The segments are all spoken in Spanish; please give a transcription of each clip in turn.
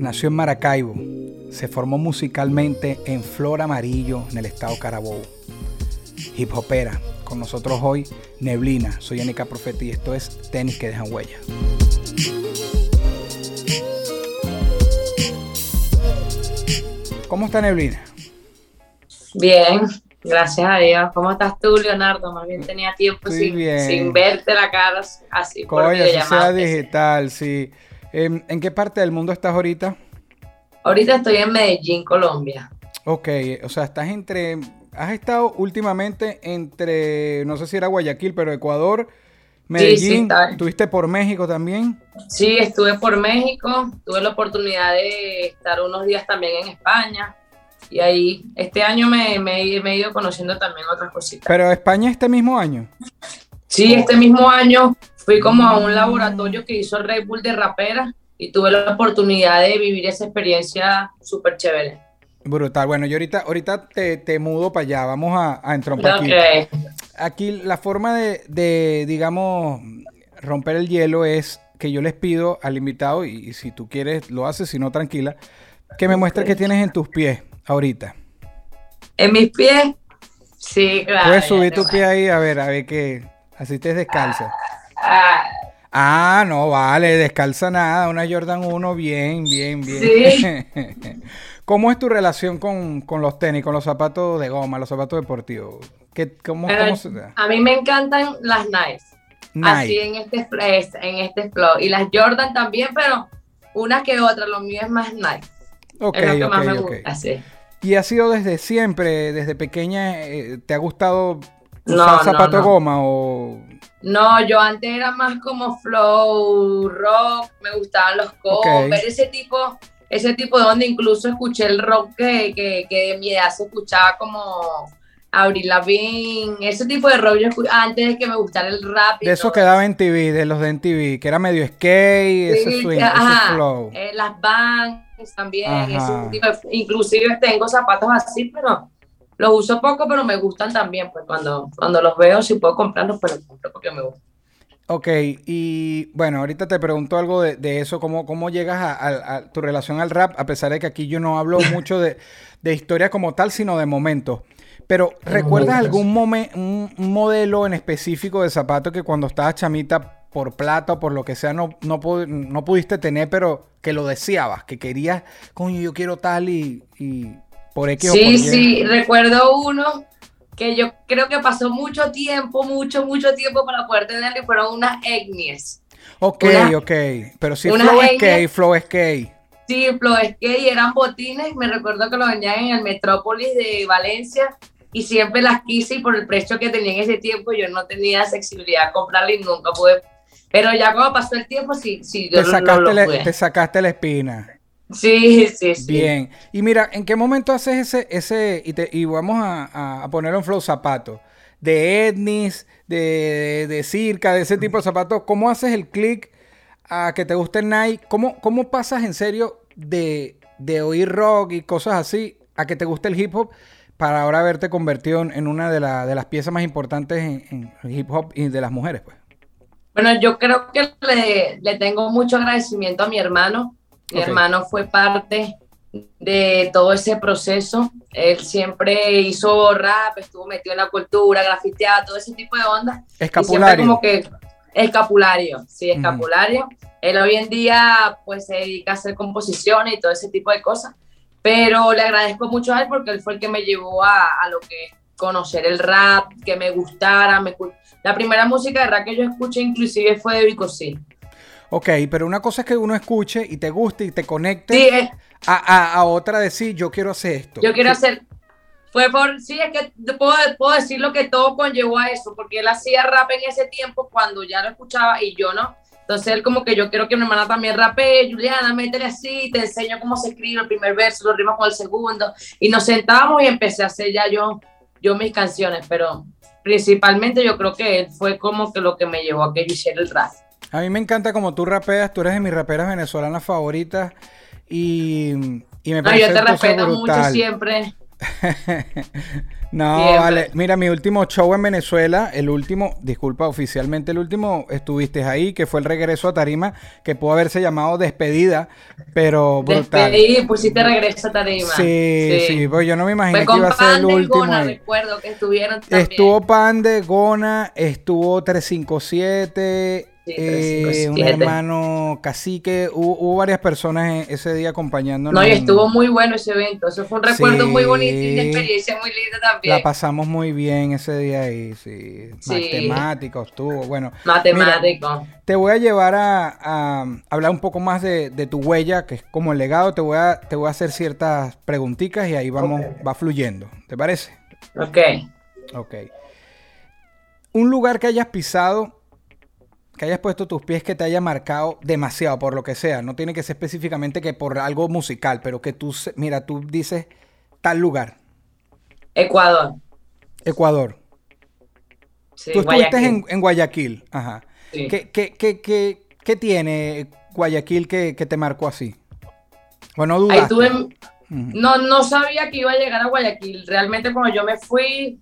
Nació en Maracaibo. Se formó musicalmente en Flor Amarillo, en el estado Carabobo. Hip hopera. Con nosotros hoy, Neblina. Soy Anika Profeta y esto es Tenis que dejan huella. ¿Cómo está Neblina? Bien, gracias a Dios. ¿Cómo estás tú, Leonardo? Más bien tenía tiempo sin, verte la cara así por Coño, si sea videollamada. digital, sí. Em, ¿En qué parte del mundo estás ahorita? Ahorita estoy en Medellín, Colombia. Ok, o sea, estás entre. Has estado últimamente entre. No sé si era Guayaquil, pero Ecuador, Medellín. está. ¿Estuviste por México también? Sí, estuve por México, tuve la oportunidad de estar unos días también en España. Y ahí, este año me, me- me he ido conociendo también otras cositas. Pero España este mismo año. Sí, este mismo año fui como a un laboratorio que hizo Red Bull de rapera y tuve la oportunidad de vivir esa experiencia súper chévere. Brutal. Bueno, yo ahorita, ahorita te, te mudo para allá. Vamos a, a entrompar aquí. La forma de, de, digamos, romper el hielo es que yo les pido al invitado, y, y si tú quieres lo haces, si no, tranquila, que me muestre qué tienes en tus pies ahorita. En mis pies, sí, claro. Puedes subir tu pie ahí, a ver, a ver qué. Así te descalza. Ah, Ah, no, vale, descalza nada. Una Jordan 1, bien, bien, bien. Sí. ¿Cómo es tu relación con, con los tenis, con los zapatos de goma, los zapatos deportivos? ¿Qué, cómo, se a mí me encantan las Nice. Así Nike. en este, en este flow. Y las Jordan también, pero una que otra. Lo mío es más Nike. Ok, es lo que ok, más me gusta. sí. ¿Y ha sido desde siempre, desde pequeña, eh, te ha gustado usar no, zapato no. goma o...? No, yo antes era más como flow, rock, me gustaban los covers, ese tipo, ese tipo de onda, incluso escuché el rock que, que, que de mi edad se escuchaba como Avril Lavigne, ese tipo de rock yo escu- antes de que me gustara el rap. y De esos todo que daba en TV, de los de MTV, que era medio skate, ese swing, ajá, ese flow. eh, las bands también, ese tipo de- inclusive tengo zapatos así, pero los uso poco, pero me gustan también, pues cuando, cuando los veo, si puedo comprarlos, pues los compro porque me gustan. Ok, y bueno, ahorita te pregunto algo de, de eso, cómo, cómo llegas a, a- a tu relación al rap, a pesar de que aquí yo no hablo mucho de, de historia como tal, sino de momentos. Pero, ¿recuerdas algún momen- un, modelo en específico de zapato que cuando estabas chamita, por plata o por lo que sea, no, no, no pudiste tener, pero que lo deseabas, que querías, coño, yo quiero tal y, y por X o por Sí, sí, recuerdo uno que yo creo que pasó mucho tiempo, mucho, mucho tiempo para poder tenerlo y fueron unas etnias. Ok, una- ok. Pero si una flow skate, flow skate. Sí, los skate eran botines, me recuerdo que los vendían en el Metrópolis de Valencia y siempre las quise y por el precio que tenía en ese tiempo yo no tenía accesibilidad a comprarla y nunca pude. Pero ya cuando pasó el tiempo, sí, sí, yo Te no sacaste, lo la, pude. te sacaste la espina. Sí, sí, sí. Bien. Y mira, ¿en qué momento haces ese, ese, y, te- y vamos a, a- ponerlo en flow zapato? De etnis, de, de circa, de ese tipo de zapatos. ¿Cómo haces el click a que te guste el Nike? ¿Cómo, cómo pasas en serio de, de oír rock y cosas así a que te guste el hip hop para ahora haberte convertido en, en una de, la- de las piezas más importantes en, en hip hop y de las mujeres? Pues? Bueno, yo creo que le, le tengo mucho agradecimiento a mi hermano. Mi Ok. hermano fue parte de todo ese proceso. Él siempre hizo rap, estuvo metido en la cultura, grafiteaba, todo ese tipo de ondas. Y Escapulario. como que escapulario, sí, escapulario. Él hoy en día pues se dedica a hacer composiciones y todo ese tipo de cosas. Pero le agradezco mucho a él porque él fue el que me llevó a, a lo que es conocer el rap, que me gustara. Me, la primera música de rap que yo escuché inclusive fue de Vico Sí. Ok, pero una cosa es que uno escuche y te guste y te conecte Sí, eh, a, a- a otra decir, yo quiero hacer esto. yo quiero Sí. hacer... Fue por... Sí, es que puedo, puedo decir lo que todo conllevó a eso, porque él hacía rap en ese tiempo cuando ya lo escuchaba y yo no. Entonces él como que yo quiero que mi hermana también rapee, Juliana, métele así, te enseño cómo se escribe el primer verso, lo rimas con el segundo. Y nos sentamos y empecé a hacer ya yo, yo mis canciones, pero principalmente yo creo que él fue como que lo que me llevó a que yo hiciera el rap. A mí me encanta como tú rapeas, tú eres de mis raperas venezolanas favoritas y, y me No, parece yo te respeto mucho siempre. no, Siempre. vale. Mira, mi último show en Venezuela, el último, disculpa, oficialmente el último, estuviste ahí, que fue el regreso a Tarima, que pudo haberse llamado despedida, pero brutal. Despedí, pusiste regreso a tarima. Sí, sí, pues yo no me imaginé que iba a ser el último. Gona, recuerdo que estuvieron también. Estuvo Pande, Gona, estuvo 357, Sí, eh, un 357. hermano cacique, hubo, hubo varias personas ese día acompañándonos. No, y estuvo muy bueno ese evento. Eso fue un recuerdo Sí. muy bonito y una experiencia muy linda también. La pasamos muy bien ese día ahí, sí. Sí. Matemáticos, estuvo, bueno. Matemático. Te voy a llevar a, a hablar un poco más de, de tu huella, que es como el legado. Te voy a, te voy a hacer ciertas preguntitas y ahí vamos, va fluyendo. ¿Te parece? Ok. Ok. Un lugar que hayas pisado, que hayas puesto tus pies que te haya marcado demasiado, por lo que sea. No tiene que ser específicamente que por algo musical, pero que tú, mira, tú dices tal lugar. Ecuador. Ecuador. Sí, tú estuviste Guayaquil. en, en Guayaquil. Ajá. Sí. ¿Qué, qué, qué, qué, qué tiene Guayaquil que, que te marcó así? Bueno, no Ahí dudaste. Ujú. no, no sabía que iba a llegar a Guayaquil. Realmente cuando yo me fui,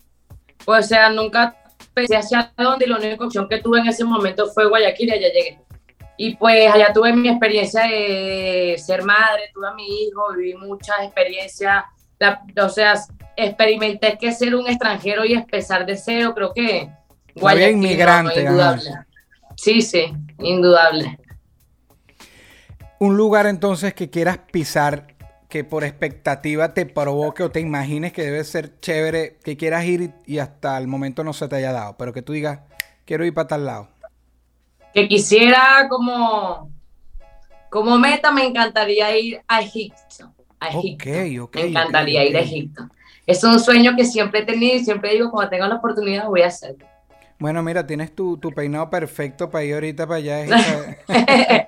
pues, o sea, nunca pensé hacia dónde y la única opción que tuve en ese momento fue Guayaquil y allá llegué. Y pues allá tuve mi experiencia de ser madre, tuve a mi hijo, viví muchas experiencias, la- o sea, experimenté que ser un extranjero y empezar de cero, creo que no, no, inmigrante, ajá. indudable. Sí, sí, indudable. Un lugar entonces que quieras pisar, que por expectativa te provoque o te imagines que debe ser chévere, que quieras ir y hasta el momento no se te haya dado, pero que tú digas, quiero ir para tal lado. que quisiera como, como meta, me encantaría ir a Egipto. A Egipto. Me encantaría ir a. Egipto. Es un sueño que siempre he tenido y siempre digo, cuando tenga la oportunidad voy a hacerlo. Bueno, mira, tienes tu, tu peinado perfecto para ir ahorita para allá.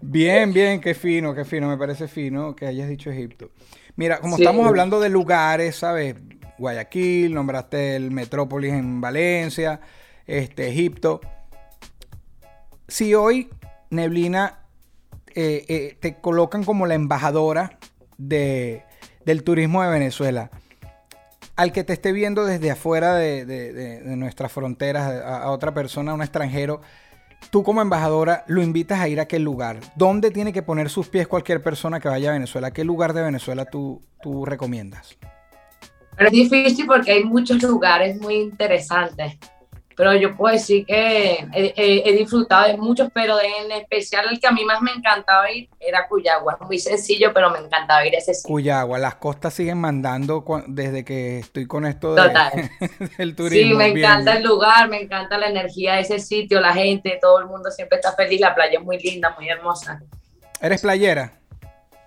Bien, bien, qué fino, qué fino, me parece fino que hayas dicho Egipto. Mira, como Sí. estamos hablando de lugares, ¿sabes? Guayaquil, nombraste el Metrópolis en Valencia, este, Egipto. Si hoy, Neblina, eh, eh, te colocan como la embajadora de, del turismo de Venezuela, al que te esté viendo desde afuera de, de- de- de nuestras fronteras, a, a otra persona, a un extranjero, tú como embajadora lo invitas a ir a qué lugar. ¿Dónde tiene que poner sus pies cualquier persona que vaya a Venezuela? ¿Qué lugar de Venezuela tú, tú recomiendas? Pero es difícil porque hay muchos lugares muy interesantes. Pero yo puedo decir que he, he- he disfrutado de muchos, pero en especial el que a mí más me encantaba ir era Cuyagua. Muy sencillo, pero me encantaba ir a ese sitio. Cuyagua, las costas siguen mandando desde que estoy con esto de- Total. del turismo. Sí, me Bien, encanta el lugar, me encanta la energía de ese sitio, la gente, todo el mundo siempre está feliz, la playa es muy linda, muy hermosa. ¿Eres playera?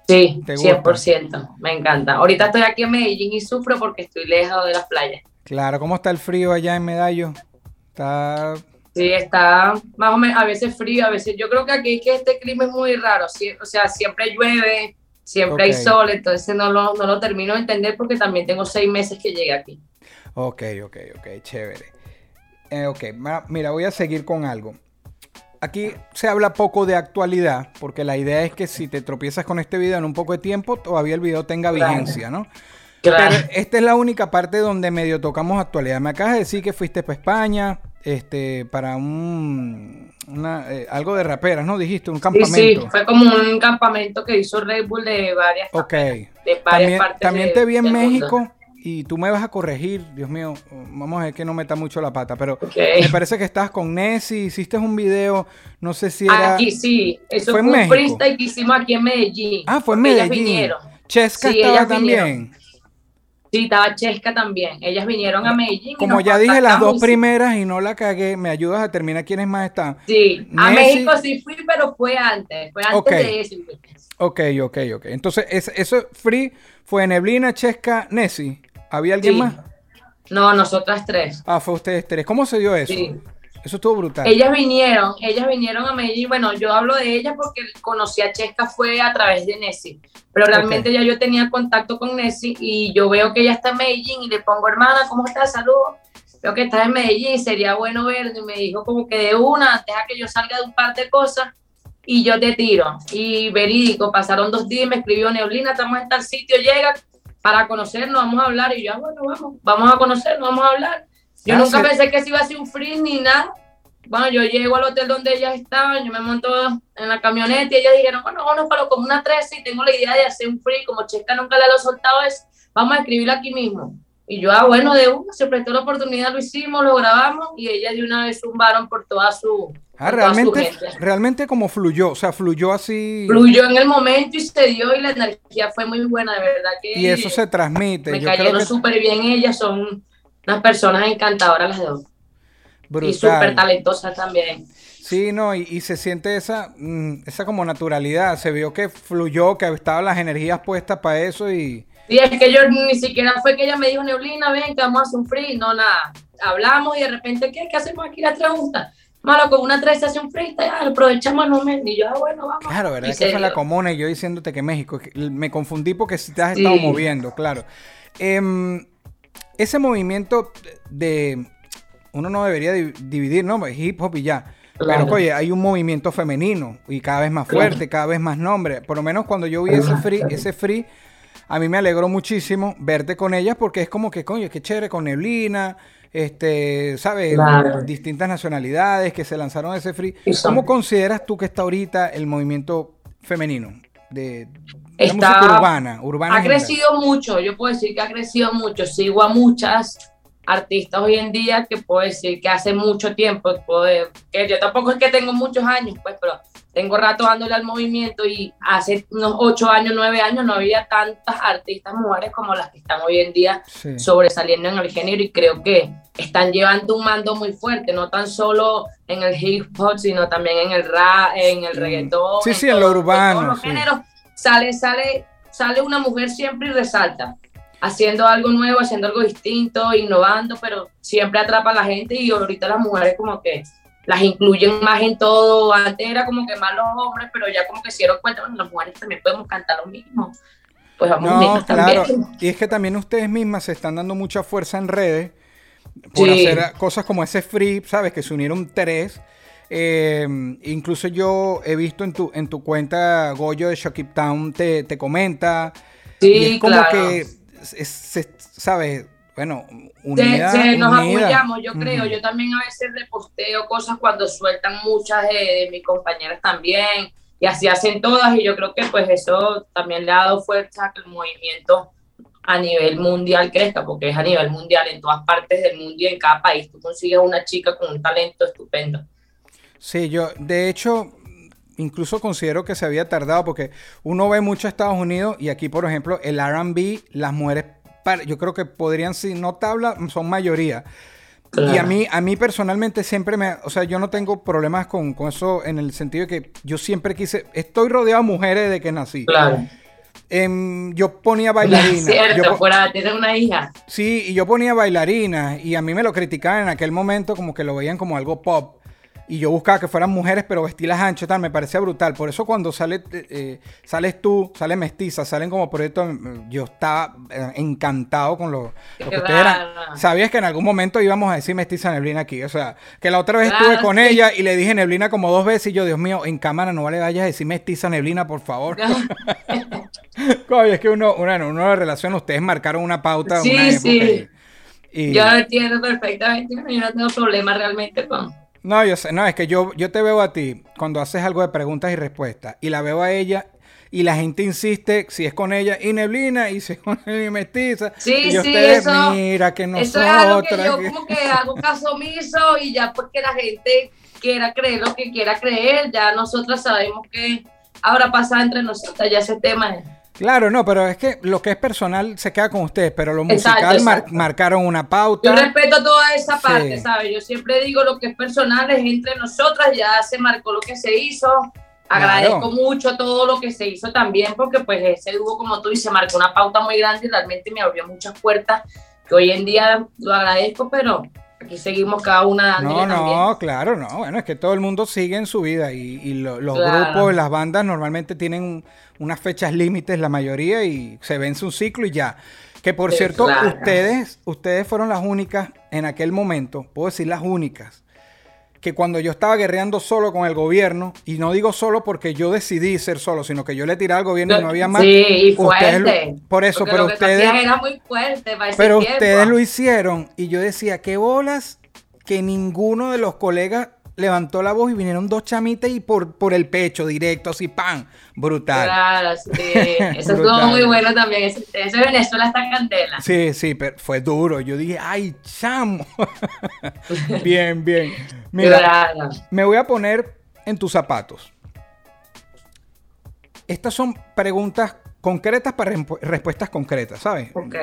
Sí, ¿Te gusta? 100%, me encanta. Ahorita estoy aquí en Medellín y sufro porque estoy lejos de las playas. Claro, ¿cómo está el frío allá en Medallo? Está... Sí, está más o menos, a veces frío, a veces, yo creo que aquí que este clima es muy raro, o sea, siempre llueve, siempre hay sol, entonces no lo, no lo termino de entender porque también tengo seis meses que llegué aquí. Ok, ok, ok, chévere. Eh, ok, mira, voy a seguir con algo. Aquí se habla poco de actualidad, porque la idea es que si te tropiezas con este video en un poco de tiempo, todavía el video tenga vigencia, ¿no? Claro. Pero esta es la única parte donde medio tocamos actualidad. Me acabas de decir que fuiste para España, este, para un, una, eh, algo de raperas, ¿no? Dijiste, un Sí, campamento. sí, fue como un campamento que hizo Red Bull de varias, Ok. de varias También, partes también de- te vi en mundo. México y tú me vas a corregir, Dios mío, vamos a ver que no meta mucho la pata, pero me parece que estabas con Nessie, hiciste un video, no sé si era... Aquí sí, eso ¿Fue un México? freestyle que hicimos aquí en Medellín. Ah, fue en ellas Medellín. vinieron. Chesca Sí, estaba ellas también. vinieron. Sí, estaba Chesca también. Ellas vinieron a Medellín. Como ya dije las dos primeras y no la cagué, me ayudas a terminar quiénes más están. Sí, a México sí fui, pero fue antes. Fue antes Ok. de eso. Ok, ok, ok. Entonces, es- eso free fue Neblina, Chesca, Nessie. ¿Había alguien Sí. más? No, nosotras tres. Ah, fue ustedes tres. ¿Cómo se dio eso? Sí. Eso estuvo brutal. Ellas vinieron, ellas vinieron a Medellín. Bueno, yo hablo de ellas porque conocí a Chesca fue a través de Nessie, pero realmente ya yo tenía contacto con Nessie y yo veo que ella está en Medellín y le pongo, hermana, ¿cómo estás? Saludos. Veo que estás en Medellín, sería bueno verte. Y me dijo como que de una, deja que yo salga de un par de cosas y yo te tiro. Y verídico, pasaron dos días y me escribió Neolina, estamos en tal sitio, llega para conocernos, vamos a hablar. Y yo, ah, bueno, vamos, vamos a conocernos, vamos a hablar. Yo Ah, nunca sí. pensé que se iba a ser un free ni nada. Bueno, yo llego al hotel donde ellas estaban, yo me monto en la camioneta y ellas dijeron, bueno, vámonos para como una 13 y tengo la idea de hacer un free, como Checa nunca le lo soltado eso, vamos a escribirlo aquí mismo. Y yo, ah, bueno, de una, se prestó la oportunidad, lo hicimos, lo grabamos y ellas de una vez zumbaron por toda su, Ah, por toda su realmente, realmente como fluyó, o sea, fluyó así. Fluyó en el momento y se dio y la energía fue muy buena, de verdad que Y eso se transmite. me Yo cayeron súper bien ellas, son unas personas encantadoras las dos. Y súper brutal. talentosas también. Sí, no, y, y se siente esa, mm, esa como naturalidad. Se vio que fluyó, que estaban las energías puestas para eso y. Sí, es que yo ni siquiera fue que ella me dijo, Neblina, ven, que vamos a hacer un free. No, nada. Hablamos y de repente, ¿qué? ¿Qué hacemos aquí la pregunta? Malo, con una 13 hace un free, ya, aprovechamos el momento. Y yo, ah, bueno, vamos. Claro, ¿verdad? Es que fue la comuna y yo diciéndote que México. Me confundí porque si te has Sí. estado moviendo, claro. Em, ese movimiento de. Uno no debería di- dividir, ¿no? Hip hop y ya. Claro. Pero, oye, hay un movimiento femenino y cada vez más Claro. fuerte, cada vez más nombre. Por lo menos cuando yo vi ese free, ese free, a mí me alegró muchísimo verte con ellas porque es como que, coño, qué chévere con Neblina, este, ¿sabes? Claro. Distintas nacionalidades que se lanzaron a ese free. ¿Cómo consideras tú que está ahorita el movimiento femenino de la Está- música urbana? urbana Ha en general? crecido mucho, yo puedo decir que ha crecido mucho. Sigo a muchas artistas hoy en día que puedo decir que hace mucho tiempo, puedo- que yo tampoco es que tengo muchos años, pues, pero tengo rato dándole al movimiento y hace unos ocho años, nueve años no había tantas artistas mujeres como las que están hoy en día Sí. sobresaliendo en el género y creo que están llevando un mando muy fuerte, no tan solo en el hip hop, sino también en el rap, en el reggaetón. Sí, sí, en lo urbano, todos los sí. géneros. Sale, sale, sale una mujer siempre y resalta, haciendo algo nuevo, haciendo algo distinto, innovando, pero siempre atrapa a la gente y ahorita las mujeres como que las incluyen más en todo. Antes era como que más los hombres, pero ya como que se dieron cuenta, bueno, las mujeres también podemos cantar lo mismo. Pues vamos No, claro. también. Y es que también ustedes mismas se están dando mucha fuerza en redes por Sí. hacer cosas como ese free, ¿sabes? Que se unieron tres. Eh, incluso yo he visto en tu, en tu cuenta, Goyo de Shockip Town te, te comenta. y Sí, es como claro. que, es- es- ¿sabes? Bueno, Se- nos apoyamos, yo creo. Ujú. Yo también a veces reposteo cosas cuando sueltan muchas de, de mis compañeras también. Y así hacen todas. Y yo creo que pues eso también le ha dado fuerza a que el movimiento a nivel mundial crezca, porque es a nivel mundial en todas partes del mundo y en cada país. Tú consigues una chica con un talento estupendo. Sí, yo, de hecho, incluso considero que se había tardado porque uno ve mucho Estados Unidos y aquí, por ejemplo, el RB, las mujeres, yo creo que podrían, si no tabla, son mayoría. Y a mí, a mí personalmente siempre me, o sea, yo no tengo problemas con, con eso en el sentido de que yo siempre quise, estoy rodeado de mujeres desde que nací. Claro. Em, yo ponía bailarinas. Cierto, yo fuera, tienes una hija. Sí, y yo ponía bailarinas y a mí me lo criticaban en aquel momento como que lo veían como algo pop. Y yo buscaba que fueran mujeres, pero vestidas ancho, tal, me parecía brutal. Por eso cuando sale, eh, eh, sales tú, sale Mestiza, salen como proyectos, mm, yo estaba eh, encantado con lo, lo que ustedes eran. Sabías que en algún momento íbamos a decir Mestiza Neblina aquí. O sea, que la otra vez Claro, estuve con sí. ella y le dije Neblina como dos veces y yo, Dios mío, en cámara no vale vayas a decir Mestiza Neblina, por favor. Coño, es que uno, uno, uno de relación, ustedes marcaron una pauta, Sí, una época. sí. y- Yo lo entiendo perfectamente. Yo no tengo problema realmente con. No, yo sé, no, es que yo, yo te veo a ti cuando haces algo de preguntas y respuestas y la veo a ella y la gente insiste si es con ella y Neblina y si es con ella y Mestiza. Sí, y yo, sí, ustedes, eso- mira que Eso es algo que yo que- como que hago caso omiso y ya porque la gente quiera creer lo que quiera creer, ya nosotras sabemos que ahora pasa entre nosotras, ya ese tema es. Claro, no, pero es que lo que es personal se queda con ustedes, pero lo Exacto, musical mar- exacto. marcaron una pauta. Yo respeto toda esa Sí. parte, ¿sabes? Yo siempre digo lo que es personal es entre nosotras, ya se marcó lo que se hizo. Agradezco Claro. mucho todo lo que se hizo también, porque pues ese dúo, como tú dices, marcó una pauta muy grande y realmente me abrió muchas puertas que hoy en día lo agradezco, pero aquí seguimos cada una No, también. no, claro, no. Bueno, es que todo el mundo sigue en su vida y, y lo- los Claro. grupos, las bandas normalmente tienen unas fechas límites, la mayoría, y se vence un ciclo y ya. Que por Sí, cierto, claro. ustedes, ustedes fueron las únicas en aquel momento, puedo decir las únicas, que cuando yo estaba guerreando solo con el gobierno, y no digo solo porque yo decidí ser solo, sino que yo le tiré al gobierno y no había más. Sí, y ustedes fuerte. por eso, Porque pero lo ustedes, hacías era muy fuerte para ese pero tiempo. ustedes lo hicieron y yo decía, qué bolas que ninguno de los colegas levantó la voz y vinieron dos chamitas y por, por el pecho directo, así, ¡pam! Brutal. Claro, sí. Eso estuvo muy bueno también. Ese, ese Venezuela está candela. Sí, sí, pero fue duro. Yo dije, ¡ay, chamo! bien, bien. Mira, Claro. me voy a poner en tus zapatos. Estas son preguntas concretas para respu- respuestas concretas, ¿sabes? Ok.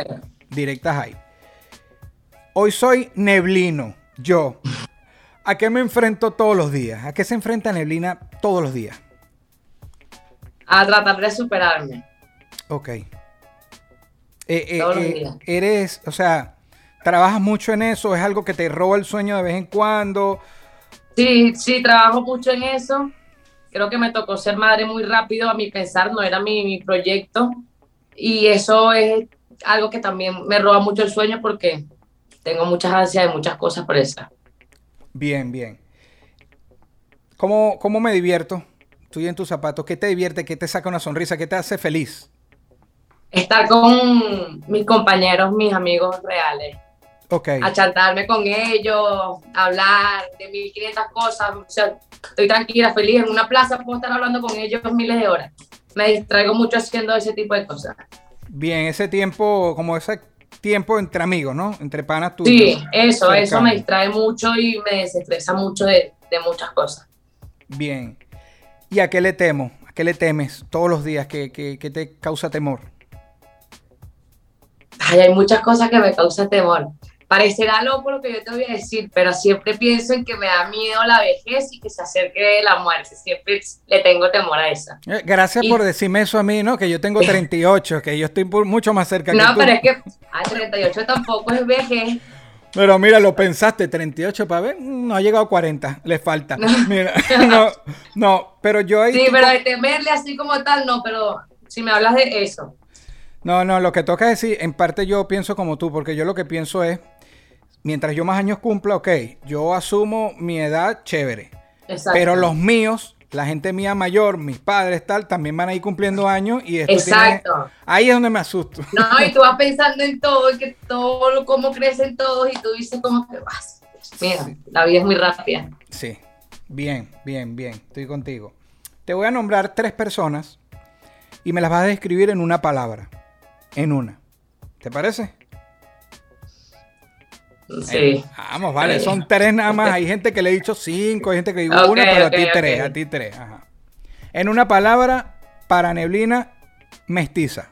directas ahí. Hoy soy Neblino, yo. ¿A qué me enfrento todos los días? ¿A qué se enfrenta Neblina todos los días? A tratar de superarme. Ok. Eh, eh, Todos los eh, días. eres, o sea, trabajas mucho en eso, es algo que te roba el sueño de vez en cuando. Sí, sí, trabajo mucho en eso. Creo que me tocó ser madre muy rápido, a mi pensar, no era mi, mi proyecto. Y eso es algo que también me roba mucho el sueño porque tengo muchas ansias de muchas cosas por eso. Bien, bien. ¿Cómo, cómo me divierto? Tú y en tus zapatos, ¿qué te divierte? ¿Qué te saca una sonrisa? ¿Qué te hace feliz? Estar con mis compañeros, mis amigos reales, Ok. achantarme con ellos, hablar de 1500 cosas. O sea, estoy tranquila, feliz. En una plaza puedo estar hablando con ellos miles de horas. Me distraigo mucho haciendo ese tipo de cosas. Bien, ese tiempo, como ese tiempo entre amigos, ¿no? Entre panas tuyos. Sí, eso, eso me distrae mucho y me desestresa mucho de, de muchas cosas. Bien. ¿Y a qué le temo? ¿A qué le temes todos los días? ¿Qué, qué- qué te causa temor? Ay, hay muchas cosas que me causan temor. Parecerá loco lo que yo te voy a decir, pero siempre pienso en que me da miedo la vejez y que se acerque la muerte. Siempre le tengo temor a eso. Eh, Gracias Y- por decirme eso a mí, ¿no? Que yo tengo 38, que yo estoy mucho más cerca que No, tú. pero es que a 38 tampoco es vejez. Pero mira, lo pensaste, 38 para ver, no ha llegado a 40, le falta. Mira, no, no, pero yo ahí... Sí, pero de temerle así como tal, no, pero si me hablas de eso. No, no, lo que toca es decir, en parte yo pienso como tú, porque yo lo que pienso es, mientras yo más años cumpla, ok, yo asumo mi edad, chévere. Exacto. Pero los míos, la gente mía mayor, mis padres, tal, también van a ir cumpliendo años y esto tiene- Exacto. Ahí es donde me asusto. No, y tú vas pensando en todo, en que todo, cómo crecen todos, y tú dices como que vas. Mira, la vida es muy rápida. Sí, bien, bien, bien, estoy contigo. Te voy a nombrar tres personas y me las vas a describir en una palabra. En una. ¿Te parece? Sí. Vamos, vale, Sí. son tres nada más. Hay gente que le he dicho cinco, hay gente que le digo Ok, una, pero a ti tres, a ti tres. Ajá. En una palabra, para neblina, mestiza.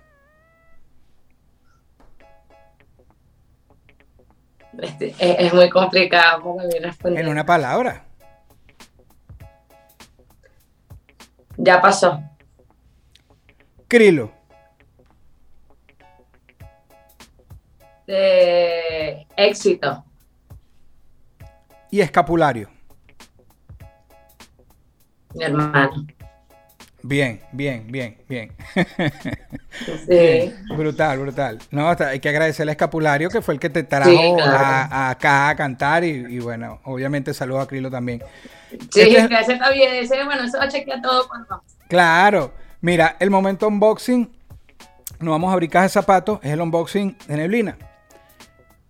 Este, es, es muy complicado para mí responder. En una palabra. Ya pasó. Crilo. De éxito. Y escapulario. Mi hermano. Bien, bien, bien, bien. Sí. Brutal, brutal. No, hay que agradecerle a Escapulario que fue el que te trajo Sí, claro. a, a acá a cantar y, y bueno, obviamente saludo a Crilo también. Sí, Este- ese bien. Ese, bueno, eso va a chequear todo cuando. Claro, mira, el momento unboxing, no vamos a abrir caja de zapatos, es el unboxing de Neblina.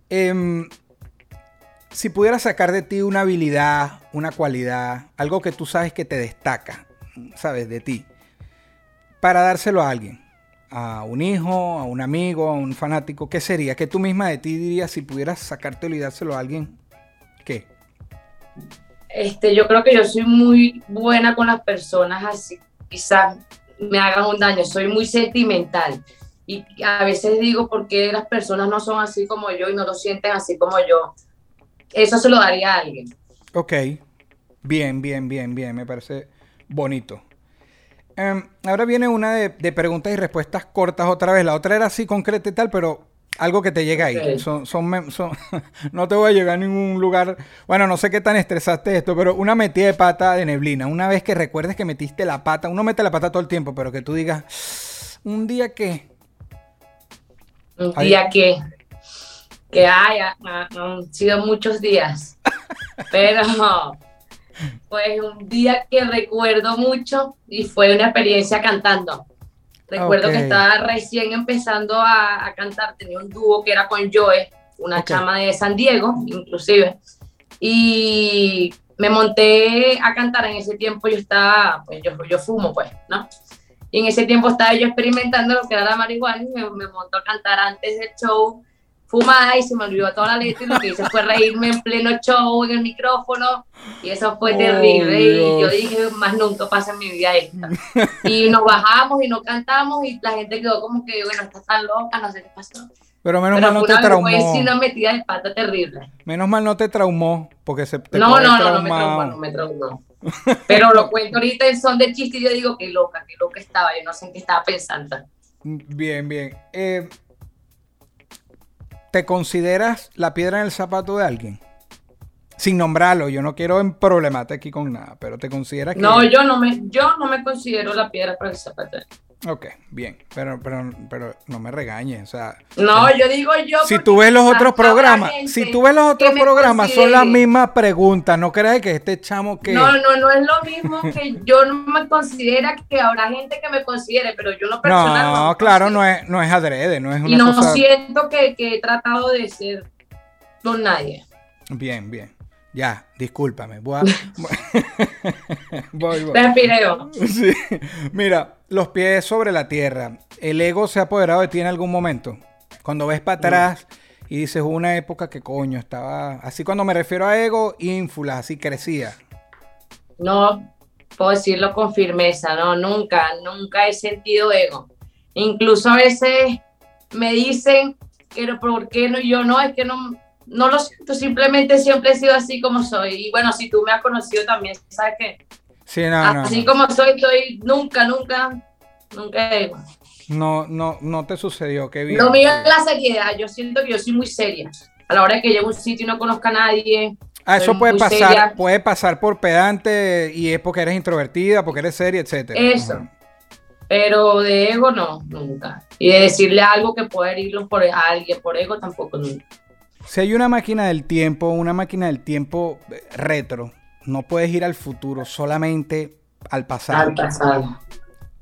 Em, si pudieras sacar de ti una habilidad, una cualidad, algo que tú sabes que te destaca, sabes, de ti, para dárselo a alguien, a un hijo, a un amigo, a un fanático, ¿qué sería? ¿Qué tú misma de ti dirías si pudieras sacártelo y dárselo a alguien? ¿Qué? Este, yo creo que yo soy muy buena con las personas así, quizás me hagan un daño, soy muy sentimental y a veces digo por qué las personas no son así como yo y no lo sienten así como yo. Eso se lo daría a alguien. Ok. Bien, bien, bien, bien. Me parece bonito. Em, ahora viene una de, de preguntas y respuestas cortas otra vez. La otra era así concreta y tal, pero Algo que te llega ahí. Son, son, son- no te voy a llegar a ningún lugar. Bueno, no sé qué tan estresaste esto, pero una metida de pata de neblina. Una vez que recuerdes que metiste la pata, uno mete la pata todo el tiempo, pero que tú digas, un día que. Un día que, que haya, ha- han sido muchos días, pero pues un día que recuerdo mucho y fue una experiencia cantando. Recuerdo que estaba recién empezando a, a cantar, tenía un dúo que era con Joe, una chama de San Diego, inclusive, y me monté a cantar en ese tiempo, yo estaba, pues yo, yo fumo, pues, ¿no? Y en ese tiempo estaba yo experimentando lo que era la marihuana y me, me monto a cantar antes del show fumada y se me olvidó toda la letra y lo que hice fue reírme en pleno show en el micrófono y eso fue Oh, terrible. Y yo Dios. dije más nunca pasa en mi vida esta y nos bajamos y no cantamos y la gente quedó como que bueno estás tan loca no sé qué pasó Pero menos pero mal no fue te traumó. y una metida de pata terrible. Menos mal no te traumó, porque se te no no no no me traumó no me traumó pero lo cuento ahorita en son de chiste y yo digo que loca que loca estaba yo no sé en qué estaba pensando Bien, bien. Eh, ¿Te consideras la piedra en el zapato de alguien? Sin nombrarlo, yo no quiero en problemate aquí con nada, pero te consideras que... No, yo no me, yo no me considero la piedra para el zapato. Ok, bien, pero, pero, pero no me regañes, o sea... No, yo digo yo. Si tú ves los otros programas, si tú ves los otros programas, son las mismas preguntas, no creas que este chamo que... No, no, no es lo mismo que yo no me considera que habrá gente que me considere, pero yo no personal No, me claro, no es, no es adrede, no es una Y no cosa... siento que, que he tratado de ser con nadie. Bien, bien. Ya, discúlpame. Voy a... voy, voy. Respireo. Sí. Mira, los pies sobre la tierra. ¿El ego se ha apoderado de ti en algún momento? Cuando ves para atrás y dices una época que coño estaba. Así cuando me refiero a ego, ínfula, así crecía. No puedo decirlo con firmeza, no, nunca, nunca he sentido ego. Incluso a veces me dicen que no, ¿por qué no? Yo no, es que no, no lo siento, simplemente siempre he sido así como soy. Y bueno, si tú me has conocido también, sabes que Sí, no, así no. como soy, soy nunca, nunca, nunca. No, no, no te sucedió, qué bien. Lo mío es la seriedad, yo siento que yo soy muy seria. A la hora de que llego a un sitio y no conozca a nadie. Ah, eso puede pasar, seria. puede pasar por pedante y es porque eres introvertida, porque eres seria, etcétera. Eso. Ajá. Pero de ego no, nunca. Y de decirle algo que pueda herirlo por a alguien por ego tampoco nunca. Si hay una máquina del tiempo, una máquina del tiempo eh, retro, no puedes ir al futuro, solamente al pasado. Al pasado.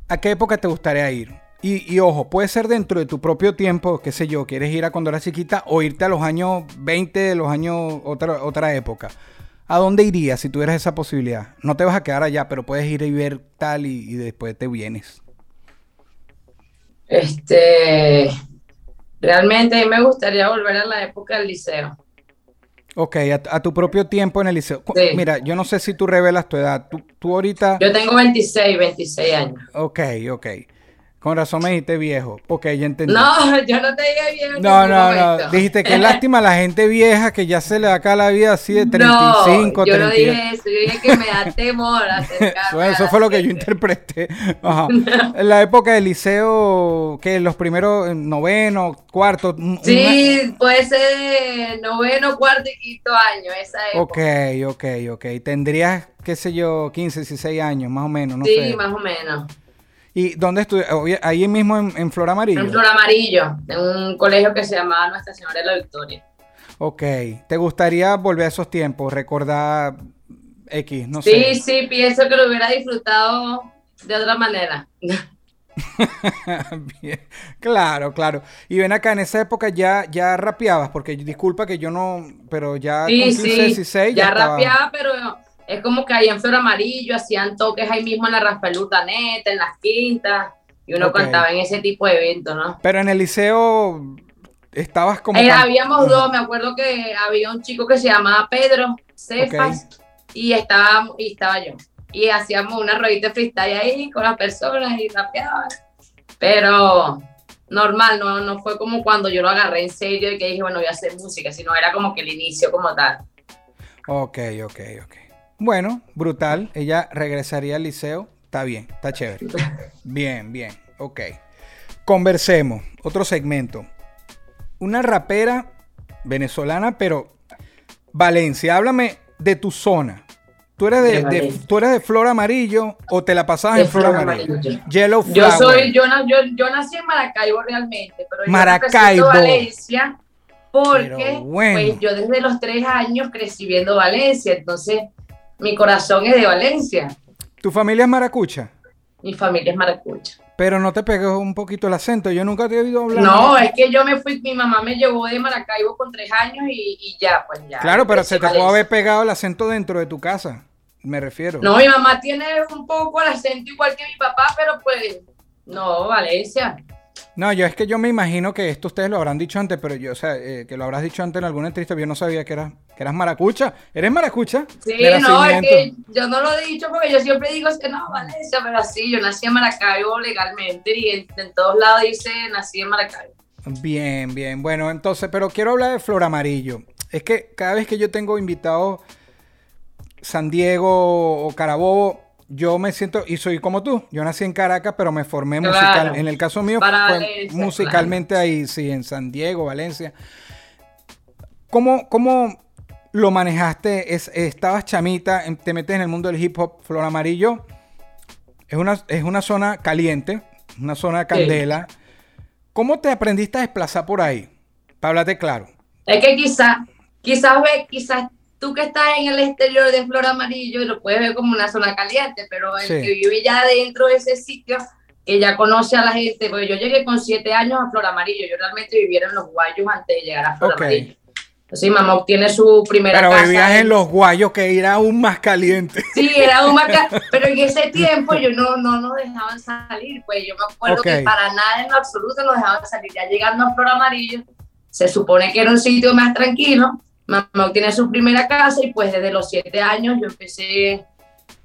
¿A qué época te gustaría ir? Y, y ojo, puede ser dentro de tu propio tiempo, qué sé yo, quieres ir a cuando eras chiquita o irte a los años 20 de los años, otra, otra época. ¿A dónde irías si tuvieras esa posibilidad? No te vas a quedar allá, pero puedes ir y ver tal y, y después te vienes. Este, realmente me gustaría volver a la época del liceo. Ok, a, a tu propio tiempo en el liceo. Sí. Mira, yo no sé si tú revelas tu edad. Tú, tú ahorita... Yo tengo 26, 26 años. Ok, ok. Con razón me dijiste viejo. Ok, ya entendí. No, yo no te dije en No, no, no. Dijiste que lástima la gente vieja que ya se le da acá la vida así de 35, no, yo no 30. dije eso, yo dije que me da temor eso la fue lo que yo interpreté. Ajá. En la época del liceo, que los primeros, eh, noveno, cuarto. Sí, puede ser noveno, cuarto y quinto año, esa época. Ok, ok, ok. Tendrías, qué sé yo, 15, 16 años, más o menos, no sí, sé. más o menos. ¿Y dónde estudias? Ahí mismo en, en Flor Amarillo. En Flor Amarillo, en un colegio que se llamaba Nuestra Señora de la Victoria. Ok. ¿Te gustaría volver a esos tiempos? Recordar X, no sí, sé. sí, pienso que lo hubiera disfrutado de otra manera. Bien. Claro, claro. Y ven acá, en esa época ya, ya rapeabas, porque disculpa que yo no, pero ya Sí, con 15, sí, 16 ya, ya estaba- rapeaba, pero es como que ahí en Flor Amarillo hacían toques ahí mismo en la Raspeluta Neta, en las quintas, y uno cantaba en ese tipo de eventos, ¿no? Pero en el liceo estabas como... Eh, habíamos dos, me acuerdo que había un chico que se llamaba Pedro Cefas y, estaba, y estaba yo. Y hacíamos una ruedita de freestyle ahí con las personas y rapeaban. Pero normal, no, no fue como cuando yo lo agarré en serio y que dije, bueno, voy a hacer música, sino era como que el inicio como tal. Ok, ok, ok. Bueno, brutal. Ella regresaría al liceo. Está bien, está chévere. Bien, bien. Ok. Conversemos. Otro segmento. una rapera venezolana, pero Valencia, háblame de tu zona. ¿Tú eres de, De de- Valencia. ¿tú eres de Flor Amarillo o te la pasabas De en Flor, Flor Amarillo? Amarillo. Yellow Yo Flower. soy, yo, na- yo, yo nací en Maracaibo realmente, pero yo Maracaibo. represento Valencia porque Pero bueno. pues, yo desde los tres años crecí viendo Valencia, entonces mi corazón es de Valencia, ¿Tu familia es maracucha? mi familia es maracucha. Pero no te pegó un poquito el acento. Yo nunca te he oído hablar. No, es que yo me fui, mi mamá me llevó de Maracaibo con tres años y, y ya, pues ya. Claro, pero crecí se te Valencia. haber pegado el acento dentro de tu casa. Me refiero. No, mi mamá tiene un poco el acento igual que mi papá, pero pues, no, Valencia. No, yo es que yo me imagino que esto ustedes lo habrán dicho antes, pero yo, o sea, eh, que lo habrás dicho antes en alguna entrevista, pero yo no sabía que eras, que eras maracucha. ¿Eres maracucha? Sí, no, es que yo no lo he dicho porque yo siempre digo que no, Valencia, pero sí, yo nací en Maracaibo legalmente y en, en todos lados dice nací en Maracaibo. Bien, bien. Bueno, entonces, pero quiero hablar de Flor Amarillo. Es que cada vez que yo tengo invitados San Diego o Carabobo, yo me siento, y soy como tú, yo nací en Caracas, pero me formé Claro. musical. En el caso mío, Para fue Valencia, musicalmente ahí, sí, en San Diego, Valencia. ¿Cómo, cómo lo manejaste? Es- estabas chamita, te metes en el mundo del hip hop, Flor Amarillo. Es una, es una zona caliente, una zona de candela. ¿Cómo te aprendiste a desplazar por ahí? Para hablarte claro. Es que quizás, quizás quizás tú que estás en el exterior de Flor Amarillo lo puedes ver como una zona caliente, pero el Sí. que vive ya dentro de ese sitio, que ya conoce a la gente, porque yo llegué con siete años a Flor Amarillo, yo realmente viviera en los Guayos antes de llegar a Flor Ok. Amarillo. Entonces mi mamá obtiene su primera Pero casa. vivías en los guayos que era aún más caliente. Sí, era un maca, pero en ese tiempo yo no, no nos dejaban salir, pues yo me acuerdo que para nada en lo absoluto nos dejaban salir. Ya llegando a Flor Amarillo, se supone que era un sitio más tranquilo, mamá obtiene su primera casa y pues desde los siete años yo empecé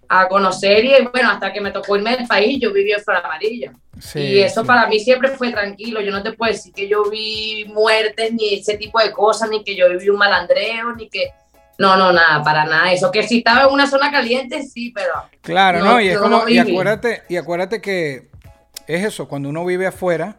a conocer y bueno, hasta que me tocó irme del país, yo viví en Flor Amarillo. Sí, y eso sí. para mí siempre fue tranquilo. Yo no te puedo decir que yo vi muertes ni ese tipo de cosas, ni que yo viví un malandreo, ni que. No, no, nada, para nada. Eso que si estaba en una zona caliente, sí, pero. Claro, ¿no? No, Y es yo como, no y viví. acuérdate, y acuérdate que es eso, cuando uno vive afuera,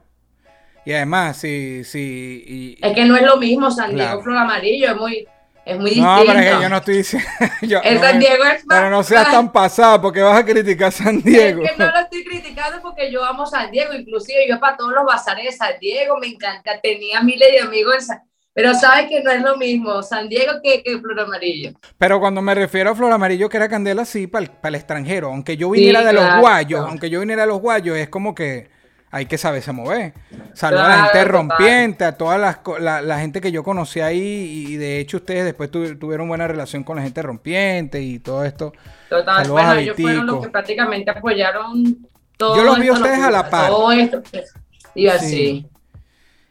y además, si, si, y- Es que no es lo mismo San Diego, Claro. Flor Amarillo, es muy, es muy no, distinto. pero es que yo no estoy diciendo, yo- El no San Diego es más. pero no seas tan pasado porque vas a criticar a San Diego. Es que no lo estoy criticando porque yo amo San Diego, inclusive yo para todos los bazares de San Diego me encanta, tenía miles de amigos en San pero sabes que no es lo mismo San Diego que, que Flor Amarillo. Pero cuando me refiero a Flor Amarillo, que era Candela, sí, para el, extranjero. Aunque yo viniera Sí, de los guayos, aunque yo viniera de los guayos, es como que hay que saberse mover. Saludar a la Claro, gente rompiente, a toda las co- la, la gente que yo conocí ahí. Y de hecho, ustedes después tu- tuvieron buena relación con la gente rompiente y todo esto. Total, Saludos a bueno, ellos fueron los que prácticamente apoyaron todo Yo los vi a ustedes a la par. Todo esto. pues, Y así. Sí.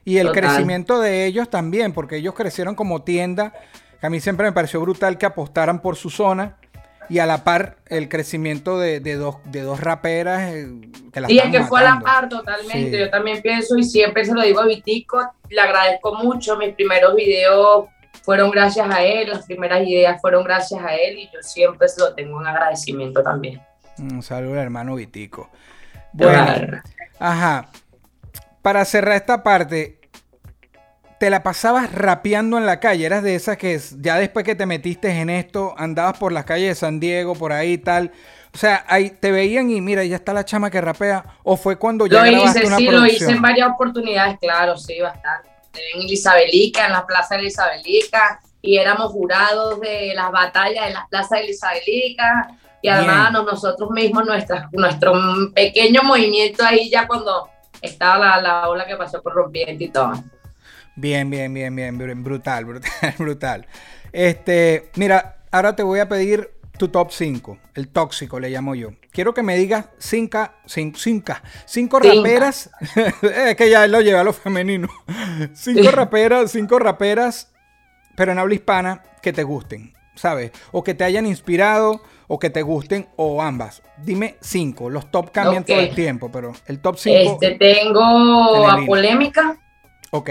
Y el Total. crecimiento de ellos también, porque ellos crecieron como tienda. que a mí siempre me pareció brutal que apostaran por su zona. Y a la par, el crecimiento de, de dos, de dos raperas eh, que Y es estaban que fue a la par totalmente. Sí. Yo también pienso y siempre se lo digo a Vitico, le agradezco mucho. Mis primeros videos fueron gracias a él, las primeras ideas fueron gracias a él y yo siempre se lo tengo en agradecimiento también. Un saludo al hermano Vitico. Bueno, Claro. ajá. Para cerrar esta parte, te la pasabas rapeando en la calle. Eras de esas que ya después que te metiste en esto, andabas por las calles de San Diego, por ahí y tal. O sea, ahí te veían y mira, ya está la chama que rapea. O fue cuando ya Lo grabaste hice, una sí, lo hice en varias oportunidades, claro, sí, bastante. En Isabelica, en la plaza de Isabelica, y éramos jurados de las batallas en la plaza de Isabelica, y nos- nosotros mismos, nuestra, nuestro pequeño movimiento ahí ya cuando estaba la, la ola que pasó por rompiente y todo. Bien, bien, bien, bien, bien, brutal, brutal, brutal. Este, mira, ahora te voy a pedir tu top 5, el tóxico le llamo yo. Quiero que me digas cinco, cinco, cinco, cinco Cinca. raperas, es que ya lo llevé a lo femenino. Cinco raperas, cinco raperas, pero en habla hispana que te gusten, ¿sabes? O que te hayan inspirado, o que te gusten, o ambas. Dime cinco, los top cambian todo el tiempo, pero el top 5, Este, tengo a. Polémica, ok,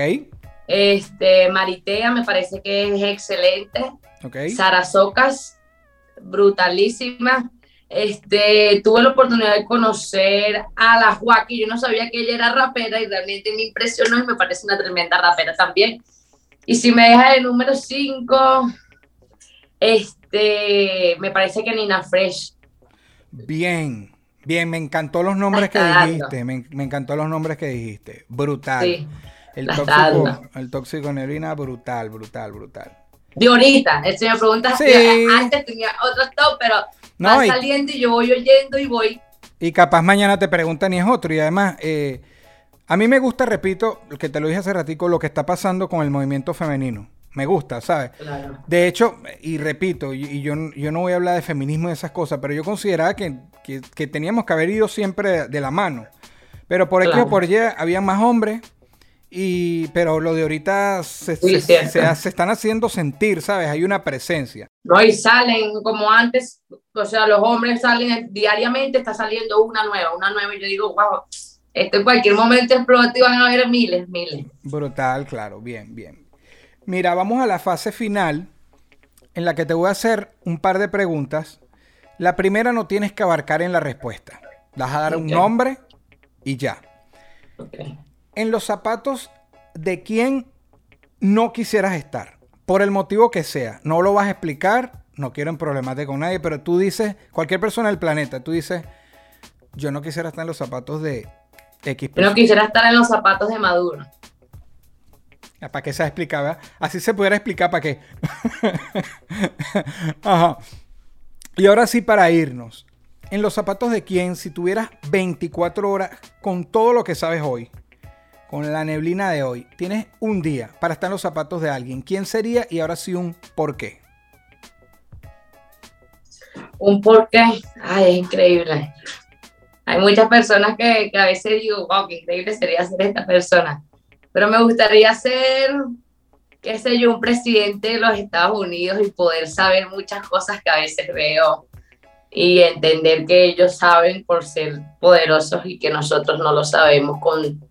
este, Maritea me parece que es excelente. ok. Sara Socas, brutalísima. este, tuve la oportunidad de conocer a la Joaquín. Yo no sabía que ella era rapera y realmente me impresionó y me parece una tremenda rapera también. Y si me deja el número 5, este, me parece que Nina Fresh. Bien, bien, me encantó los nombres que dijiste. Me, me, encantó los nombres que dijiste. Brutal. Sí, el, tóxico, el tóxico neblina, brutal, brutal, brutal. De ahorita, si me preguntas, sí. antes tenía otro top, pero no, va saliendo y yo voy oyendo y voy. Y capaz mañana te preguntan y es otro. Y además, eh, a mí me gusta, repito, que te lo dije hace ratico, lo que está pasando con el movimiento femenino. Me gusta, ¿sabes? Claro. De hecho, y repito, y, yo, yo no voy a hablar de feminismo y esas cosas, pero yo consideraba que, que, teníamos que haber ido siempre de la mano. Pero por claro. por Y había más hombres, y, pero lo de ahorita se, se, se, están haciendo sentir, ¿sabes? Hay una presencia. No, y salen como antes, o sea, los hombres salen diariamente, está saliendo una nueva, una nueva, y yo digo, wow, esto en cualquier momento explota y van a haber miles, miles. Brutal, claro, bien, bien. Mira, vamos a la fase final, en la que te voy a hacer un par de preguntas. La primera no tienes que abarcar en la respuesta. Vas a dar okay. un nombre y ya. Okay en los zapatos de quien no quisieras estar, por el motivo que sea. No lo vas a explicar, no quiero problemate con nadie, pero tú dices, cualquier persona del planeta, tú dices, yo no quisiera estar en los zapatos de X. Yo no quisiera estar en los zapatos de Maduro. ¿Para qué se explicaba? Así se pudiera explicar para qué. Ajá. Y ahora sí, para irnos. En los zapatos de quién, si tuvieras 24 horas con todo lo que sabes hoy, con la neblina de hoy, tienes un día para estar en los zapatos de alguien. ¿Quién sería? Y ahora sí un por qué. Un por qué. Ay, es increíble. Hay muchas personas que, a veces digo, wow, qué increíble sería ser esta persona. Pero me gustaría ser, qué sé yo, un presidente de los Estados Unidos y poder saber muchas cosas que a veces veo y entender que ellos saben por ser poderosos y que nosotros no lo sabemos con